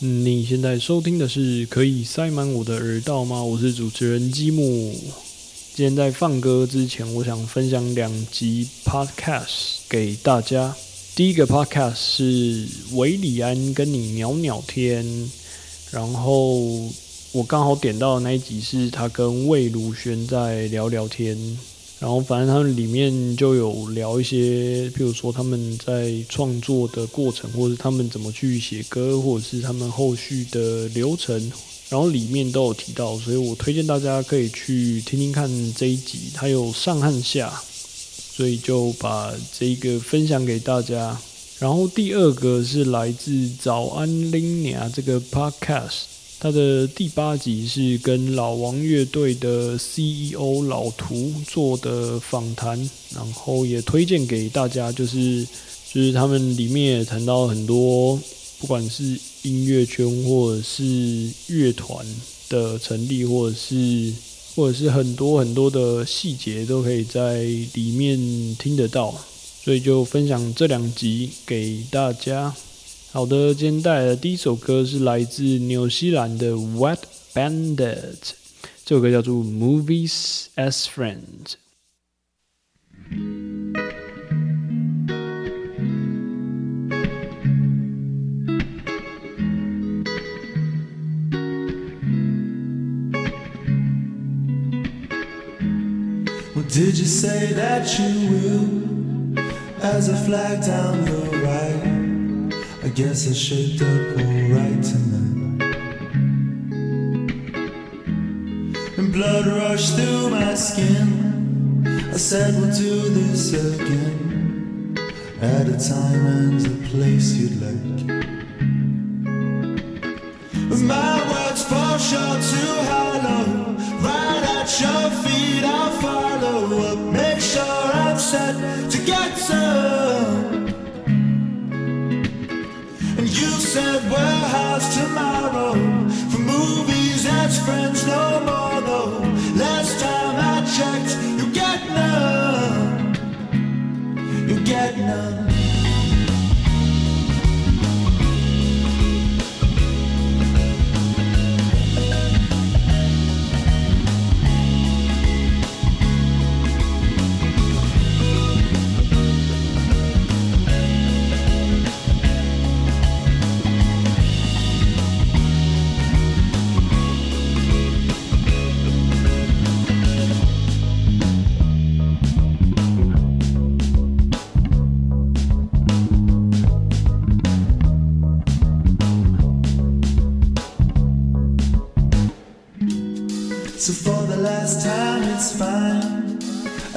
你现在收听的是可以塞满我的耳道吗？我是主持人积木。今天在放歌之前，我想分享两集 podcast 给大家。第一个 podcast 是维里安跟你聊聊天，然后我刚好点到的那一集是他跟魏如萱在聊聊天。然后，反正他们里面就有聊一些，譬如说他们在创作的过程，或者他们怎么去写歌，或者是他们后续的流程，然后里面都有提到，所以我推荐大家可以去听听看这一集，它有上和下，所以就把这个分享给大家。然后第二个是来自早安 Lina 这个 Podcast。他的第八集是跟老王乐队的 CEO 老图做的访谈，然后也推荐给大家，就是就是他们里面也谈到很多，不管是音乐圈或者是乐团的成立，或者是或者是很多很多的细节都可以在里面听得到，所以就分享这两集给大家。好的，今天带来的第一首歌是来自纽西兰的 Wet Bandit，这首歌叫做 Movies as Friends。Did you say that you will as I flag down your right? Guess I shaped up alright tonight. And blood rushed through my skin. I said we'll do this again. At a time and a place you'd like. My words fall short too hollow. Right at your feet, I'll follow up. Make sure I'm set to get some. Said warehouse tomorrow for movies that's friends no more though. Last time I checked, you get none. You get none.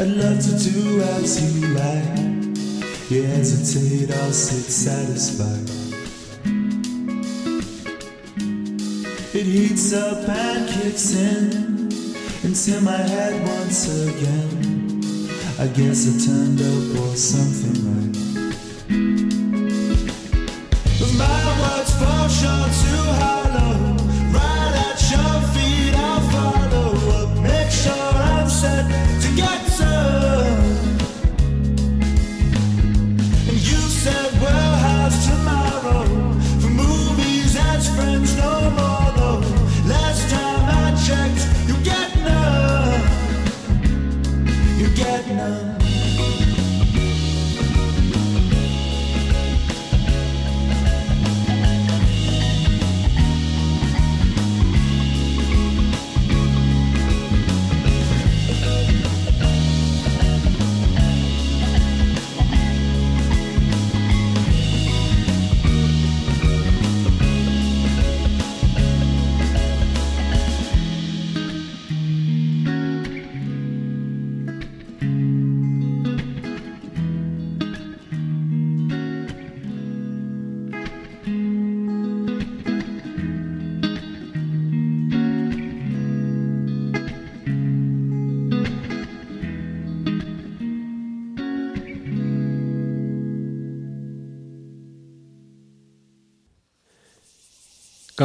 Love to do as you like. You hesitate, I'll sit satisfied. It heats up and kicks in until my head once again. I guess I turned up or something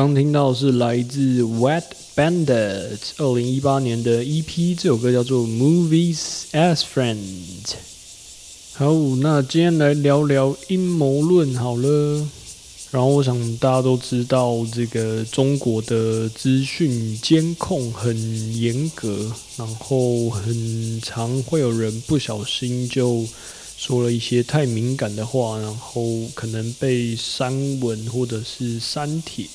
刚听到是来自 Wet Bandit 二零一八年的 EP，这首歌叫做《Movies as Friends》。好，那今天来聊聊阴谋论好了。然后我想大家都知道，这个中国的资讯监控很严格，然后很常会有人不小心就说了一些太敏感的话，然后可能被删文或者是删帖，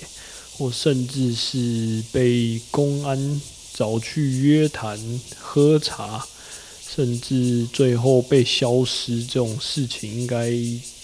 或甚至是被公安找去约谈、喝茶，甚至最后被消失这种事情，应该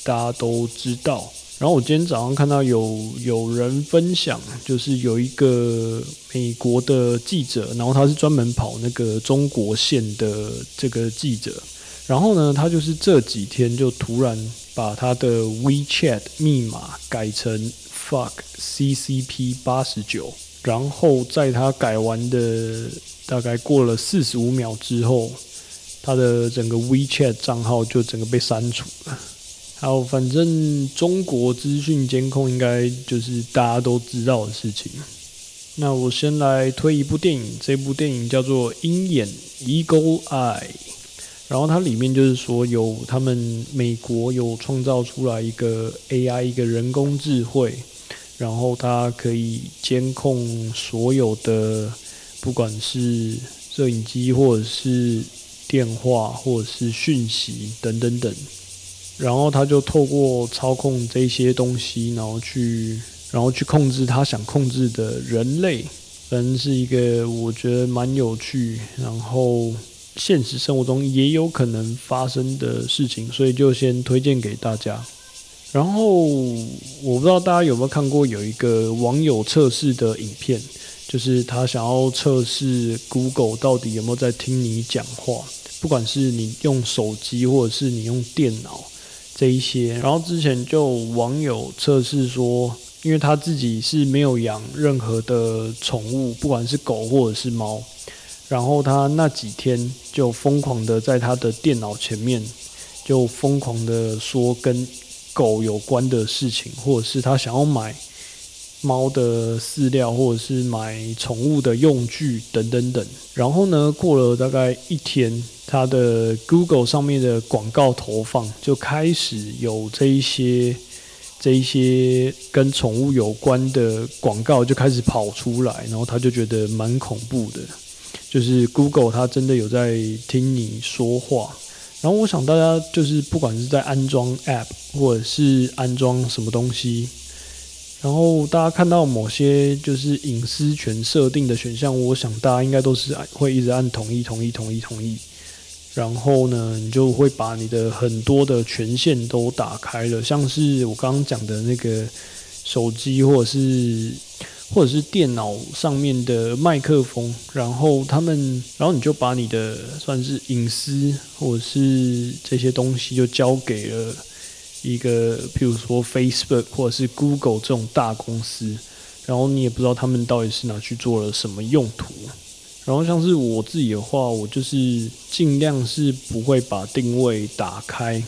大家都知道。然后我今天早上看到有有人分享，就是有一个美国的记者，然后他是专门跑那个中国线的这个记者，然后呢，他就是这几天就突然把他的 WeChat 密码改成 fuck CCP 八十九，然后在他改完的大概过了四十五秒之后，他的整个 WeChat 账号就整个被删除了。好，反正中国资讯监控应该就是大家都知道的事情。那我先来推一部电影，这部电影叫做《鹰眼 Eagle Eye》，然后它里面就是说有他们美国有创造出来一个 AI 一个人工智慧，然后它可以监控所有的，不管是摄影机或者是电话或者是讯息等等等。然后他就透过操控这些东西，然后去，然后去控制他想控制的人类，反正是一个我觉得蛮有趣，然后现实生活中也有可能发生的事情，所以就先推荐给大家。然后我不知道大家有没有看过有一个网友测试的影片，就是他想要测试 Google 到底有没有在听你讲话，不管是你用手机或者是你用电脑。这一些，然后之前就网友测试说，因为他自己是没有养任何的宠物，不管是狗或者是猫，然后他那几天就疯狂的在他的电脑前面，就疯狂的说跟狗有关的事情，或者是他想要买猫的饲料，或者是买宠物的用具等等等。然后呢，过了大概一天。他的 Google 上面的广告投放就开始有这一些、这一些跟宠物有关的广告就开始跑出来，然后他就觉得蛮恐怖的，就是 Google 它真的有在听你说话。然后我想大家就是不管是在安装 App 或者是安装什么东西，然后大家看到某些就是隐私权设定的选项，我想大家应该都是会一直按同意、同意、同意、同意。然后呢，你就会把你的很多的权限都打开了，像是我刚刚讲的那个手机或者是或者是电脑上面的麦克风，然后他们，然后你就把你的算是隐私或者是这些东西就交给了一个，譬如说 Facebook 或者是 Google 这种大公司，然后你也不知道他们到底是拿去做了什么用途。然后像是我自己的话，我就是尽量是不会把定位打开，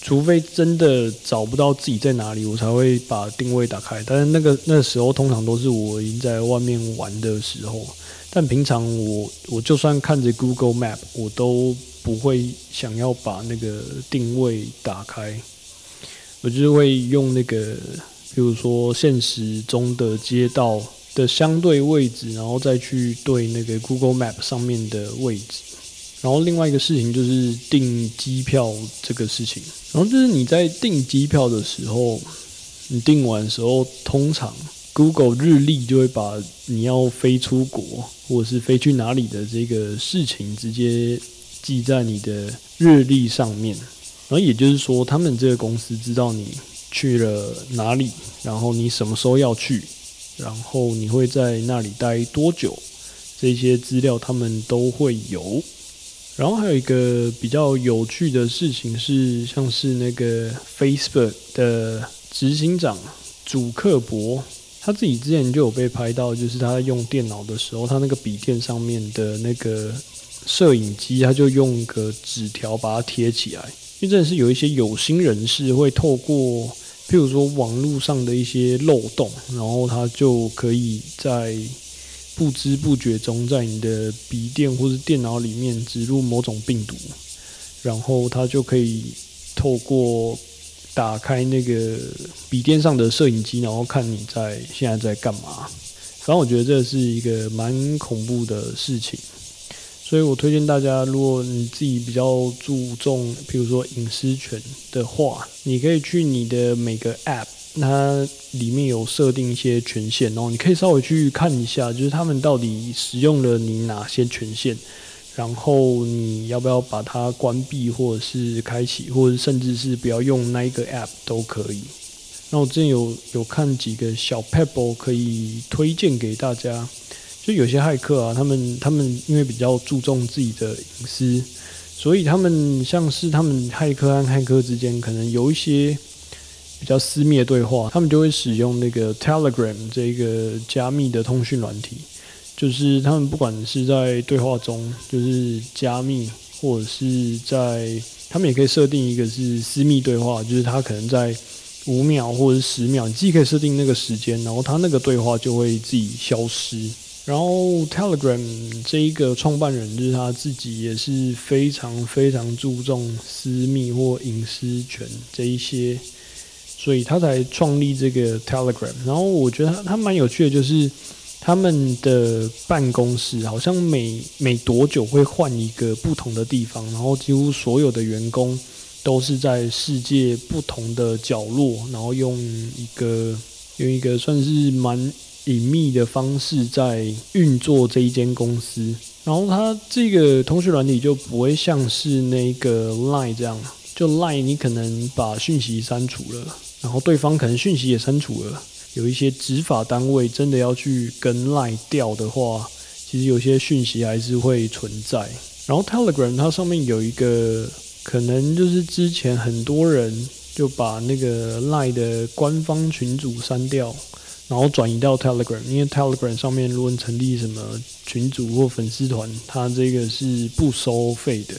除非真的找不到自己在哪里，我才会把定位打开。但是那个那时候通常都是我已经在外面玩的时候，但平常我我就算看着 Google Map，我都不会想要把那个定位打开，我就是会用那个，比如说现实中的街道。的相对位置，然后再去对那个 Google Map 上面的位置。然后另外一个事情就是订机票这个事情。然后就是你在订机票的时候，你订完时候，通常 Google 日历就会把你要飞出国或者是飞去哪里的这个事情直接记在你的日历上面。然后也就是说，他们这个公司知道你去了哪里，然后你什么时候要去。然后你会在那里待多久？这些资料他们都会有。然后还有一个比较有趣的事情是，像是那个 Facebook 的执行长祖克伯，他自己之前就有被拍到，就是他在用电脑的时候，他那个笔电上面的那个摄影机，他就用个纸条把它贴起来。因为真的是有一些有心人士会透过。譬如说网络上的一些漏洞，然后他就可以在不知不觉中在你的笔电或是电脑里面植入某种病毒，然后它就可以透过打开那个笔电上的摄影机，然后看你在现在在干嘛。反正我觉得这是一个蛮恐怖的事情，所以我推荐大家，如果你自己比较注重，比如说隐私权的话，你可以去你的每个 App。它里面有设定一些权限，然后你可以稍微去看一下，就是他们到底使用了你哪些权限，然后你要不要把它关闭，或者是开启，或者甚至是不要用那一个 app 都可以。那我之前有有看几个小 pebble 可以推荐给大家，就有些骇客啊，他们他们因为比较注重自己的隐私，所以他们像是他们骇客和骇客之间可能有一些。比较私密的对话，他们就会使用那个 Telegram 这个加密的通讯软体，就是他们不管是在对话中就是加密，或者是在他们也可以设定一个是私密对话，就是他可能在五秒或者十秒，你自己可以设定那个时间，然后他那个对话就会自己消失。然后 Telegram 这一个创办人就是他自己也是非常非常注重私密或隐私权这一些。所以他才创立这个 Telegram，然后我觉得他蛮有趣的，就是他们的办公室好像每每多久会换一个不同的地方，然后几乎所有的员工都是在世界不同的角落，然后用一个用一个算是蛮隐秘的方式在运作这一间公司。然后他这个通讯软体就不会像是那个 Line 这样，就 Line 你可能把讯息删除了。然后对方可能讯息也删除了，有一些执法单位真的要去跟赖调的话，其实有些讯息还是会存在。然后 Telegram 它上面有一个可能就是之前很多人就把那个赖的官方群组删掉，然后转移到 Telegram，因为 Telegram 上面如果成立什么群组或粉丝团，它这个是不收费的。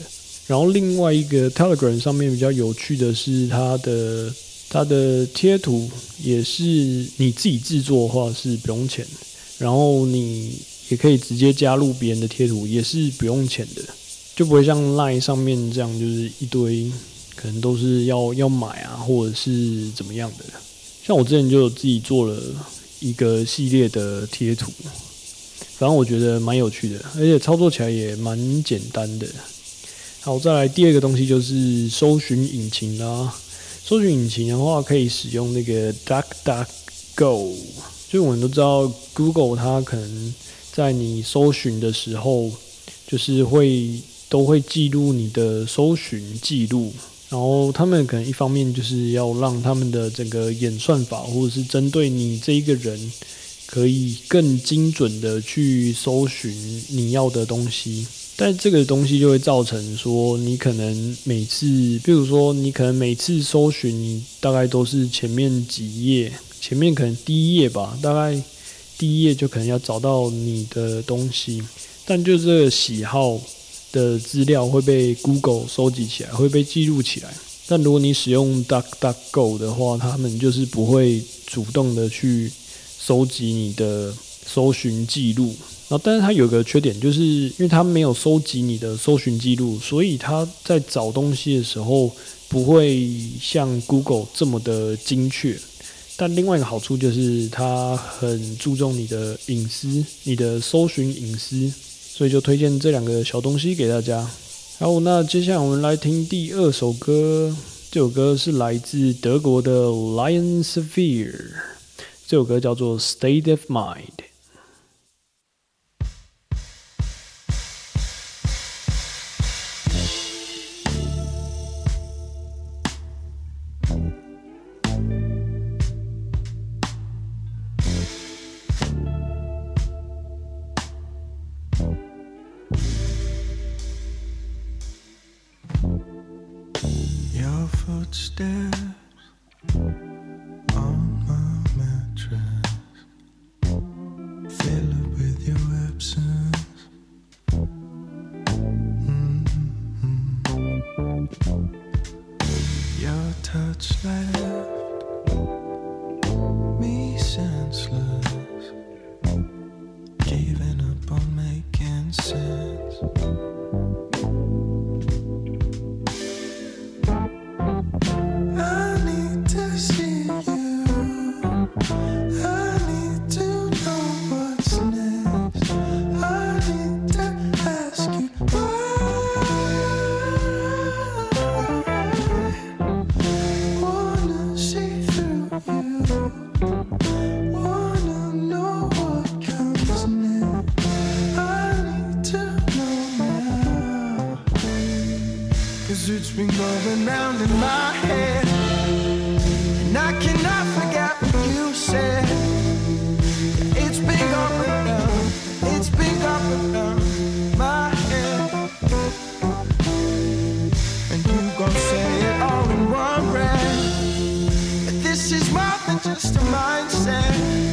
然后另外一个 Telegram 上面比较有趣的是它的。它的贴图也是你自己制作的话是不用钱，然后你也可以直接加入别人的贴图，也是不用钱的，就不会像 Line 上面这样，就是一堆可能都是要要买啊，或者是怎么样的。像我之前就自己做了一个系列的贴图，反正我觉得蛮有趣的，而且操作起来也蛮简单的。好，再来第二个东西就是搜寻引擎啦。搜寻引擎的话，可以使用那个 DuckDuckGo。就我们都知道，Google 它可能在你搜寻的时候，就是会都会记录你的搜寻记录。然后他们可能一方面就是要让他们的整个演算法，或者是针对你这一个人，可以更精准的去搜寻你要的东西。但这个东西就会造成说，你可能每次，比如说你可能每次搜寻，你大概都是前面几页，前面可能第一页吧，大概第一页就可能要找到你的东西，但就这个喜好的资料会被 Google 收集起来，会被记录起来。但如果你使用 DuckDuckGo 的话，他们就是不会主动的去收集你的搜寻记录。然后，但是它有个缺点，就是因为它没有收集你的搜寻记录，所以它在找东西的时候不会像 Google 这么的精确。但另外一个好处就是它很注重你的隐私，你的搜寻隐私，所以就推荐这两个小东西给大家。好，那接下来我们来听第二首歌，这首歌是来自德国的 Lion Sphere，这首歌叫做 State of Mind。Around in my head. And I cannot forget what you said. It's been going down, it's been going down my head. And you gon' say it all in one breath. That This is more than just a mindset.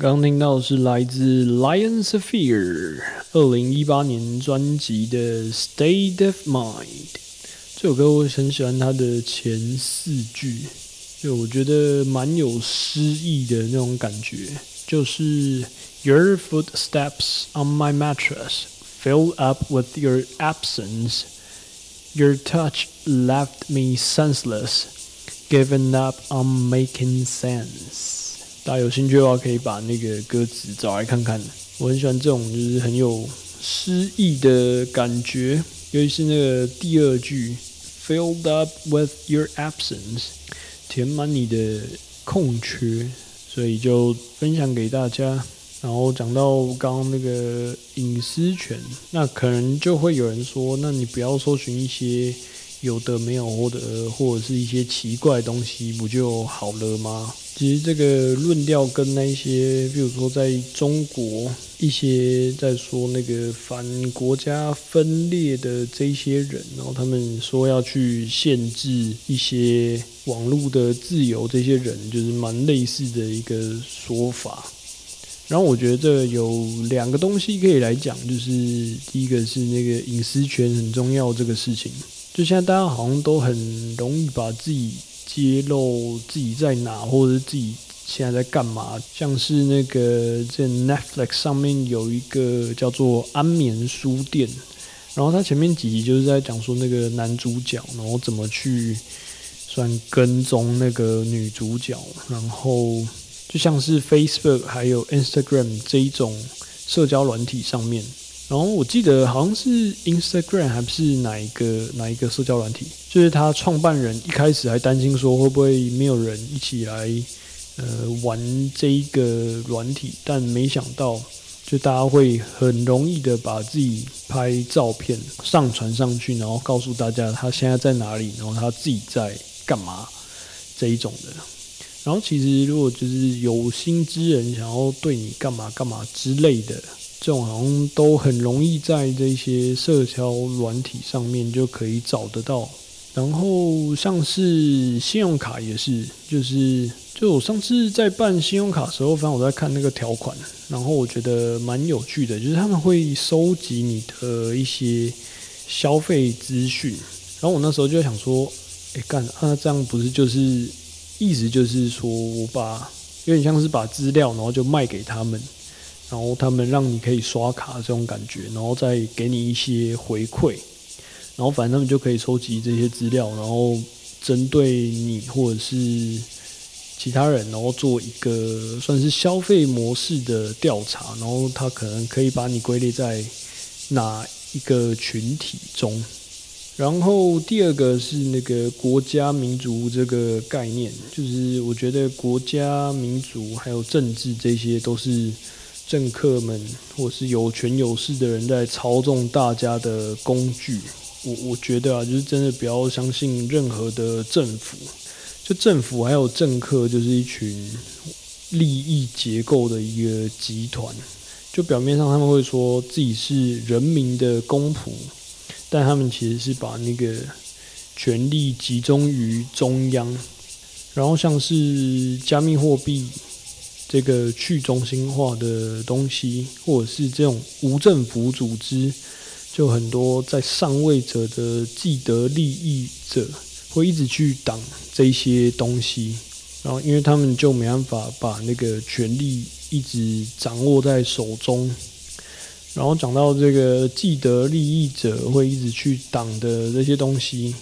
刚听到的是来自 Lion Sapphire 二零一八年专辑的《State of Mind》。这首歌我很喜欢它的前四句，就我觉得蛮有诗意的那种感觉，就是 Your footsteps on my mattress fill up with your absence. Your touch left me senseless, given up on making sense. 大家有兴趣的话，可以把那个歌词找来看看。我很喜欢这种就是很有诗意的感觉，尤其是那个第二句 “filled up with your absence”，填满你的空缺，所以就分享给大家。然后讲到刚刚那个隐私权，那可能就会有人说，那你不要搜寻一些有的没有或者或者是一些奇怪的东西，不就好了吗？其实这个论调跟那些，比如说在中国一些在说那个反国家分裂的这些人，然后他们说要去限制一些网络的自由，这些人就是蛮类似的一个说法。然后我觉得这有两个东西可以来讲，就是第一个是那个隐私权很重要这个事情，就现在大家好像都很容易把自己揭露自己在哪，或者是自己现在在干嘛，像是那个在 Netflix 上面有一个叫做安眠书店，然后它前面几集就是在讲说那个男主角，然后怎么去算跟踪那个女主角，然后。就像是 Facebook 还有 Instagram 这一种社交软体上面，然后我记得好像是 Instagram 还是哪一个哪一个社交软体，就是他创办人一开始还担心说会不会没有人一起来呃玩这一个软体，但没想到就大家会很容易的把自己拍照片上传上去，然后告诉大家他现在在哪里，然后他自己在干嘛这一种的。然后其实如果就是有心之人想要对你干嘛干嘛之类的，这种好像都很容易在这些社交软体上面就可以找得到。然后像是信用卡也是，就是就我上次在办信用卡时候，反正我在看那个条款，然后我觉得蛮有趣的，就是他们会收集你的一些消费资讯。然后我那时候就想说，哎干，那这样不是就是意思就是说我把有点像是把资料，然后就卖给他们，然后他们让你可以刷卡这种感觉，然后再给你一些回馈。然后反正他们就可以收集这些资料，然后针对你或者是其他人，然后做一个算是消费模式的调查，然后他可能可以把你归类在哪一个群体中。然后第二个是那个国家民族这个概念，就是我觉得国家民族还有政治这些都是政客们或是有权有势的人在操纵大家的工具。我我觉得啊，就是真的不要相信任何的政府，就政府还有政客，就是一群利益结构的一个集团。就表面上他们会说自己是人民的公仆，但他们其实是把那个权力集中于中央。然后像是加密货币这个去中心化的东西，或者是这种无政府组织。就很多在上位者的既得利益者会一直去挡这些东西，然后因为他们就没办法把那个权力一直掌握在手中。然后讲到这个既得利益者会一直去挡的这些东西，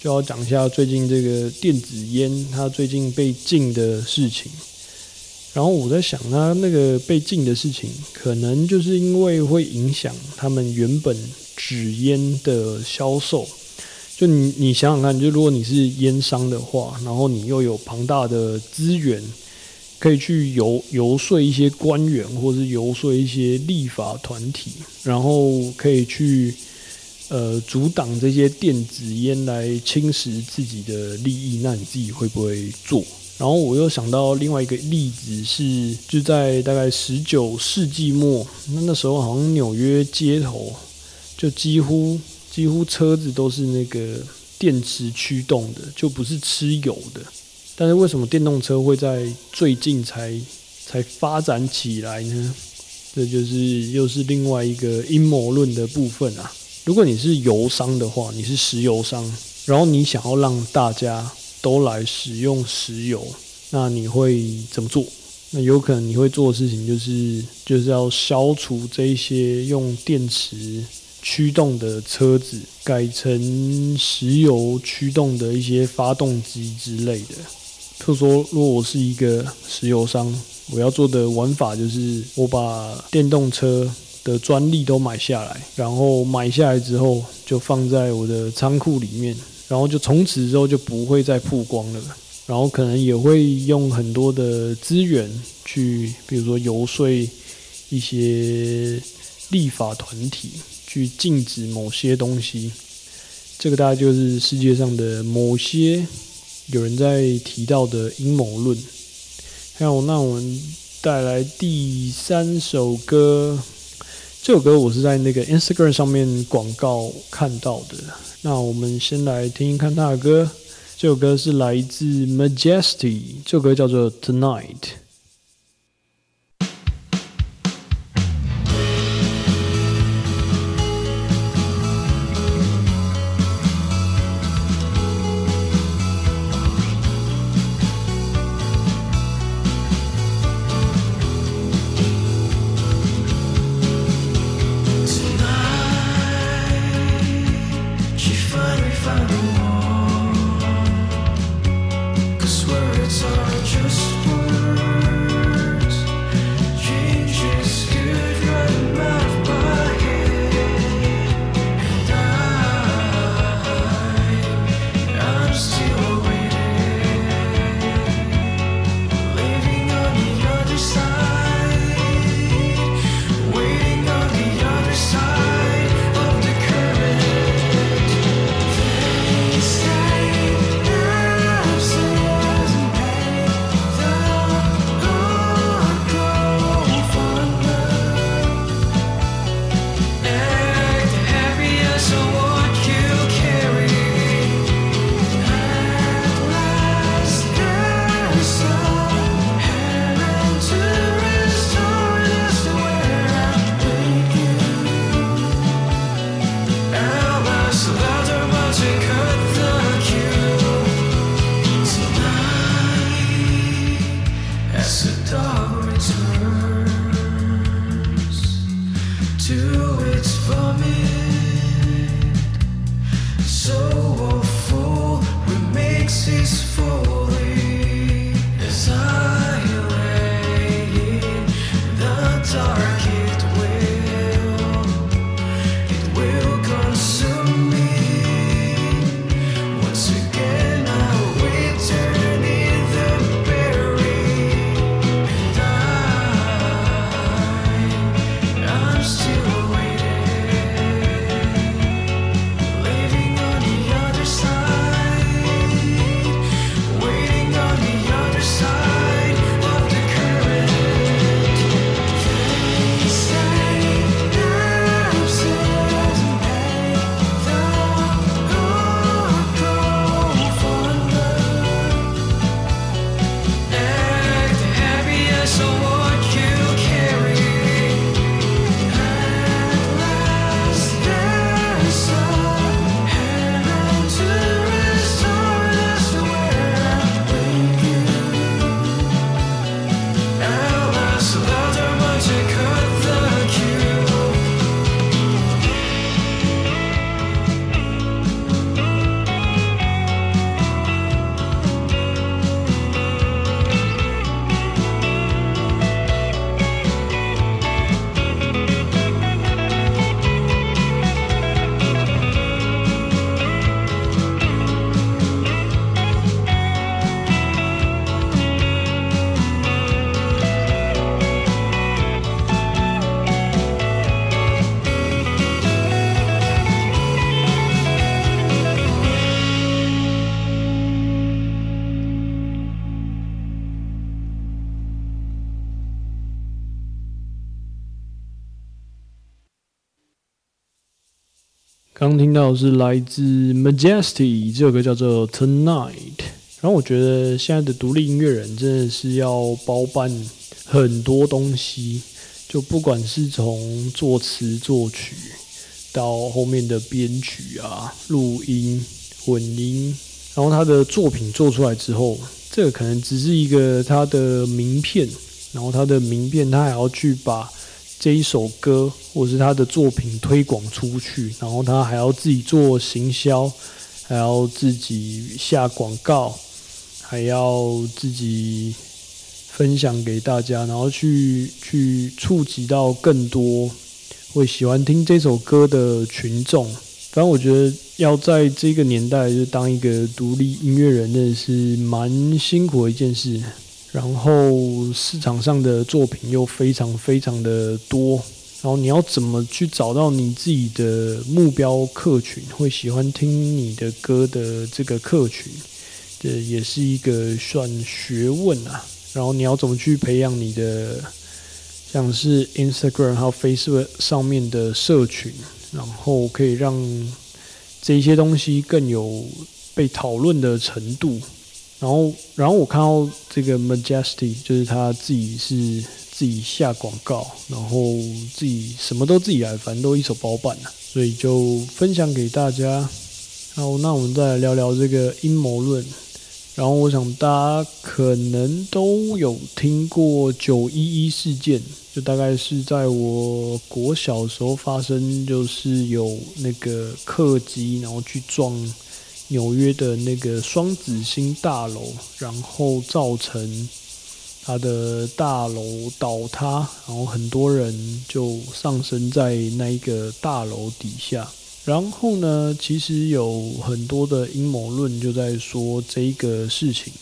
就要讲一下最近这个电子烟它最近被禁的事情。然后我在想，他那个被禁的事情，可能就是因为会影响他们原本纸烟的销售。就你你想想看，就如果你是烟商的话，然后你又有庞大的资源，可以去游游说一些官员，或是游说一些立法团体，然后可以去呃阻挡这些电子烟来侵蚀自己的利益，那你自己会不会做？然后我又想到另外一个例子是，就在大概十九世纪末，那那时候好像纽约街头就几乎几乎车子都是那个电池驱动的，就不是吃油的。但是为什么电动车会在最近才才发展起来呢？这就是又是另外一个阴谋论的部分啊。如果你是油商的话，你是石油商，然后你想要让大家都来使用石油，那你会怎么做？那有可能你会做的事情就是就是要消除这一些用电池驱动的车子，改成石油驱动的一些发动机之类的。譬如说，如果我是一个石油商，我要做的玩法就是我把电动车的专利都买下来，然后买下来之后就放在我的仓库里面。然后就从此之后就不会再曝光了，然后可能也会用很多的资源去，比如说游说一些立法团体去禁止某些东西。这个大概就是世界上的某些有人在提到的阴谋论。还有，那我们带来第三首歌。这首歌我是在那个 Instagram 上面广告看到的。那我们先来听一看他的歌。这首歌是来自 Majesty，这首歌叫做 Tonight。是来自 Majesty 这首歌叫做 Tonight，然后我觉得现在的独立音乐人真的是要包办很多东西，就不管是从作词作曲到后面的编曲啊、录音、混音，然后他的作品做出来之后，这个可能只是一个他的名片，然后他的名片他还要去把。这一首歌或是他的作品推广出去，然后他还要自己做行销，还要自己下广告，还要自己分享给大家，然后去去触及到更多会喜欢听这首歌的群众。反正我觉得要在这个年代就当一个独立音乐人，真的是蛮辛苦的一件事。然后市场上的作品又非常非常的多，然后你要怎么去找到你自己的目标客群，会喜欢听你的歌的这个客群，这也是一个算学问啊。然后你要怎么去培养你的，像是 Instagram 还有 Facebook 上面的社群，然后可以让这些东西更有被讨论的程度。然后，然后我看到这个 Majesty，就是他自己是自己下广告，然后自己什么都自己来，反正都一手包办了，所以就分享给大家。好，那我们再来聊聊这个阴谋论。然后我想大家可能都有听过九一一事件，就大概是在我国小时候发生，就是有那个客机然后去撞。纽约的那个双子星大楼，然后造成它的大楼倒塌，然后很多人就丧生在那一个大楼底下。然后呢，其实有很多的阴谋论就在说这一个事情。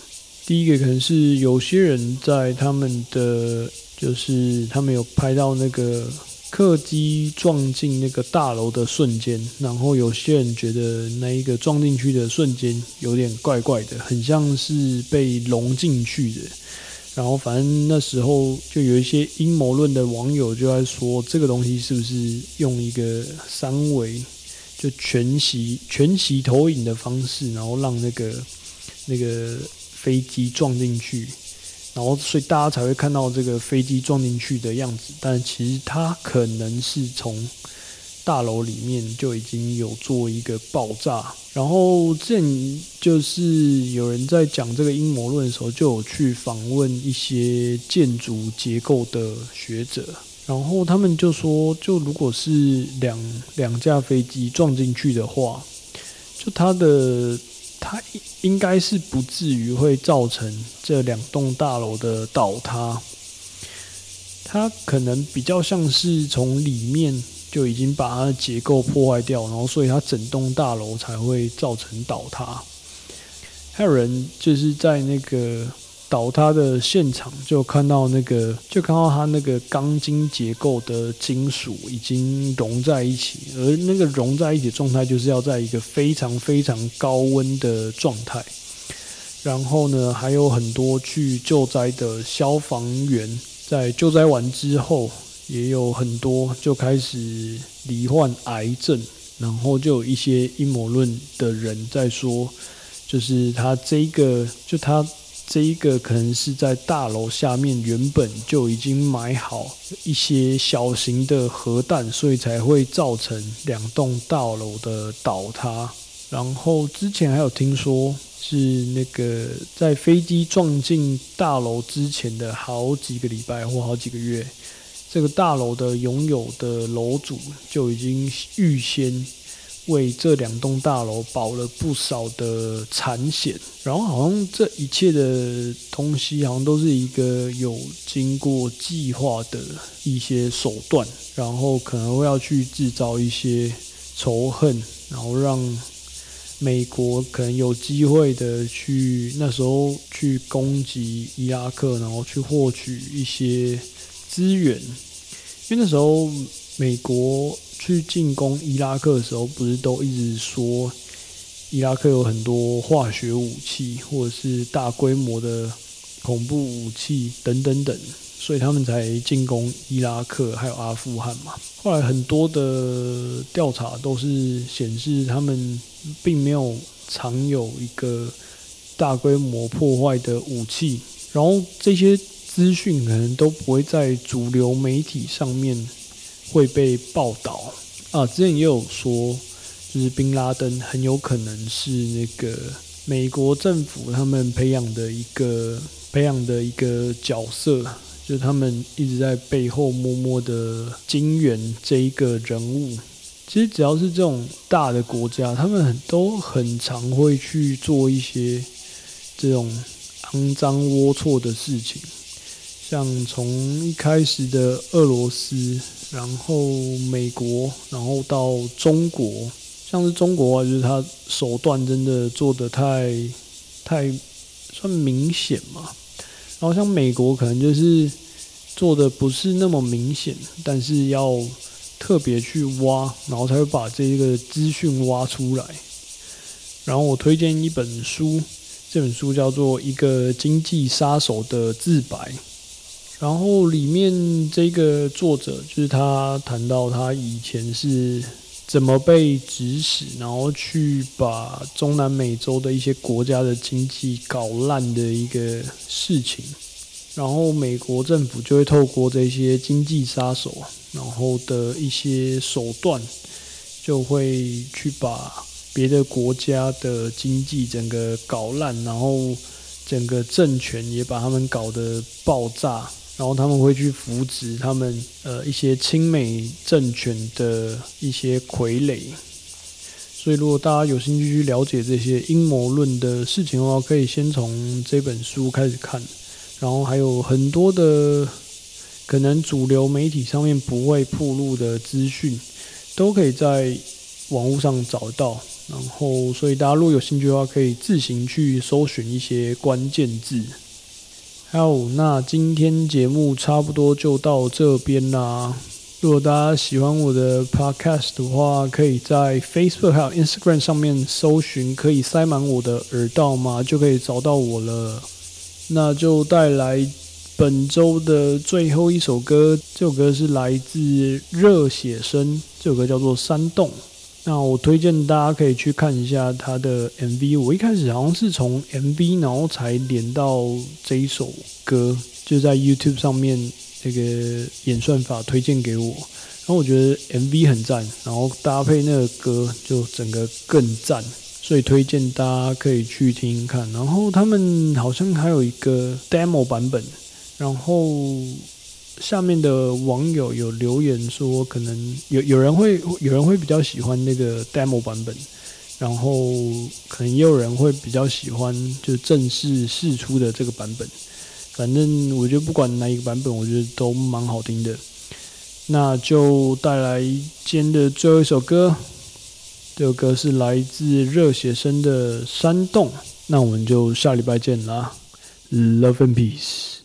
第一个可能是有些人在他们的，就是他们有拍到那个。客机撞进那个大楼的瞬间，然后有些人觉得那一个撞进去的瞬间有点怪怪的，很像是被融进去的。然后反正那时候就有一些阴谋论的网友就在说，这个东西是不是用一个三维就全息全息投影的方式，然后让那个那个飞机撞进去。然后，所以大家才会看到这个飞机撞进去的样子，但其实它可能是从大楼里面就已经有做一个爆炸。然后之前就是有人在讲这个阴谋论的时候，就有去访问一些建筑结构的学者，然后他们就说，就如果是两两架飞机撞进去的话，就它的。它应该是不至于会造成这两栋大楼的倒塌，它可能比较像是从里面就已经把它的结构破坏掉，然后所以它整栋大楼才会造成倒塌。还有人就是在那个。倒塌的现场就看到那个，就看到它那个钢筋结构的金属已经融在一起，而那个融在一起的状态就是要在一个非常非常高温的状态。然后呢，还有很多去救灾的消防员在救灾完之后，也有很多就开始罹患癌症。然后就有一些阴谋论的人在说，就是他这个，就他。这一个可能是在大楼下面原本就已经买好一些小型的核弹，所以才会造成两栋大楼的倒塌。然后之前还有听说是那个在飞机撞进大楼之前的好几个礼拜或好几个月，这个大楼的拥有的楼主就已经预先。为这两栋大楼保了不少的产险，然后好像这一切的东西好像都是一个有经过计划的一些手段，然后可能会要去制造一些仇恨，然后让美国可能有机会的去那时候去攻击伊拉克，然后去获取一些资源，因为那时候美国。去进攻伊拉克的时候，不是都一直说伊拉克有很多化学武器，或者是大规模的恐怖武器等等等，所以他们才进攻伊拉克还有阿富汗嘛。后来很多的调查都是显示他们并没有藏有一个大规模破坏的武器，然后这些资讯可能都不会在主流媒体上面会被报道啊。之前也有说，就是宾拉登很有可能是那个美国政府他们培养的一个培养的一个角色，就是他们一直在背后默默的金援这一个人物。其实只要是这种大的国家，他们都很常会去做一些这种肮脏龌龊的事情，像从一开始的俄罗斯，然后美国，然后到中国，像是中国啊，就是他手段真的做得太太算明显嘛。然后像美国可能就是做的不是那么明显，但是要特别去挖，然后才会把这个资讯挖出来。然后我推荐一本书，这本书叫做《一个经济杀手的自白》。然后里面这个作者就是他谈到他以前是怎么被指使，然后去把中南美洲的一些国家的经济搞烂的一个事情。然后美国政府就会透过这些经济杀手，然后的一些手段，就会去把别的国家的经济整个搞烂，然后整个政权也把他们搞得爆炸，然后他们会去扶植他们呃一些亲美政权的一些傀儡。所以，如果大家有兴趣去了解这些阴谋论的事情的话，可以先从这本书开始看。然后还有很多的可能主流媒体上面不会铺露的资讯，都可以在网络上找到。然后，所以大家如果有兴趣的话，可以自行去搜寻一些关键字。好，那今天节目差不多就到这边啦。如果大家喜欢我的 podcast 的话，可以在 Facebook 还有 Instagram 上面搜寻，可以塞满我的耳道吗？就可以找到我了。那就带来本周的最后一首歌，这首歌是来自热血生，这首歌叫做《山洞》。那我推荐大家可以去看一下他的 MV。我一开始好像是从 MV 然后才连到这一首歌，就在 YouTube 上面那个演算法推荐给我，然后我觉得 MV 很赞，然后搭配那个歌就整个更赞。所以推荐大家可以去听听看，然后他们好像还有一个 demo 版本，然后下面的网友有留言说，可能有有人会有人会比较喜欢那个 demo 版本，然后可能也有人会比较喜欢就正式试出的这个版本。反正我觉得不管哪一个版本，我觉得都蛮好听的。那就带来今天的最后一首歌。这首歌是来自热血生的《山洞》，那我们就下礼拜见啦，Love and Peace。